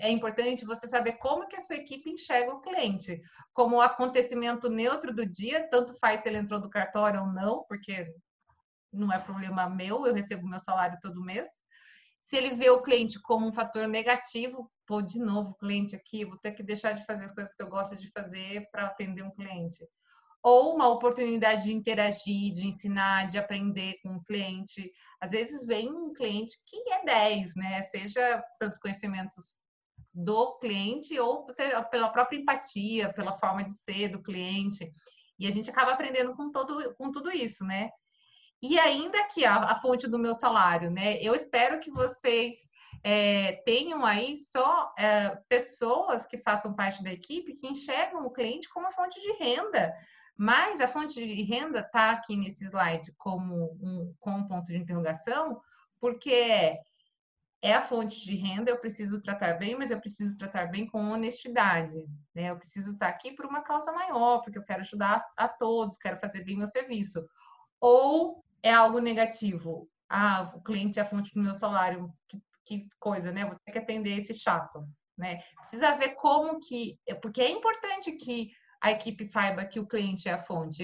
é importante você saber como que a sua equipe enxerga o cliente, como o acontecimento neutro do dia, tanto faz se ele entrou do cartório ou não, porque não é problema meu, eu recebo meu salário todo mês. Se ele vê o cliente como um fator negativo, pô, de novo, cliente aqui, vou ter que deixar de fazer as coisas que eu gosto de fazer para atender um cliente. Ou uma oportunidade de interagir, de ensinar, de aprender com o cliente. Às vezes vem um cliente que é 10, né? Seja pelos conhecimentos do cliente ou pela própria empatia, pela forma de ser do cliente. E a gente acaba aprendendo com, todo, com tudo isso, né? E ainda que a, a fonte do meu salário, né? Eu espero que vocês é, tenham aí só é, pessoas que façam parte da equipe que enxergam o cliente como fonte de renda. Mas a fonte de renda está aqui nesse slide como um, com um ponto de interrogação, porque é a fonte de renda, eu preciso tratar bem, mas eu preciso tratar bem com honestidade. Né? Eu preciso estar aqui por uma causa maior, porque eu quero ajudar a todos, quero fazer bem meu serviço. Ou é algo negativo. Ah, o cliente é a fonte do meu salário. Que, que coisa, né? Vou ter que atender esse chato, né? Precisa ver como que... Porque é importante que a equipe saiba que o cliente é a fonte.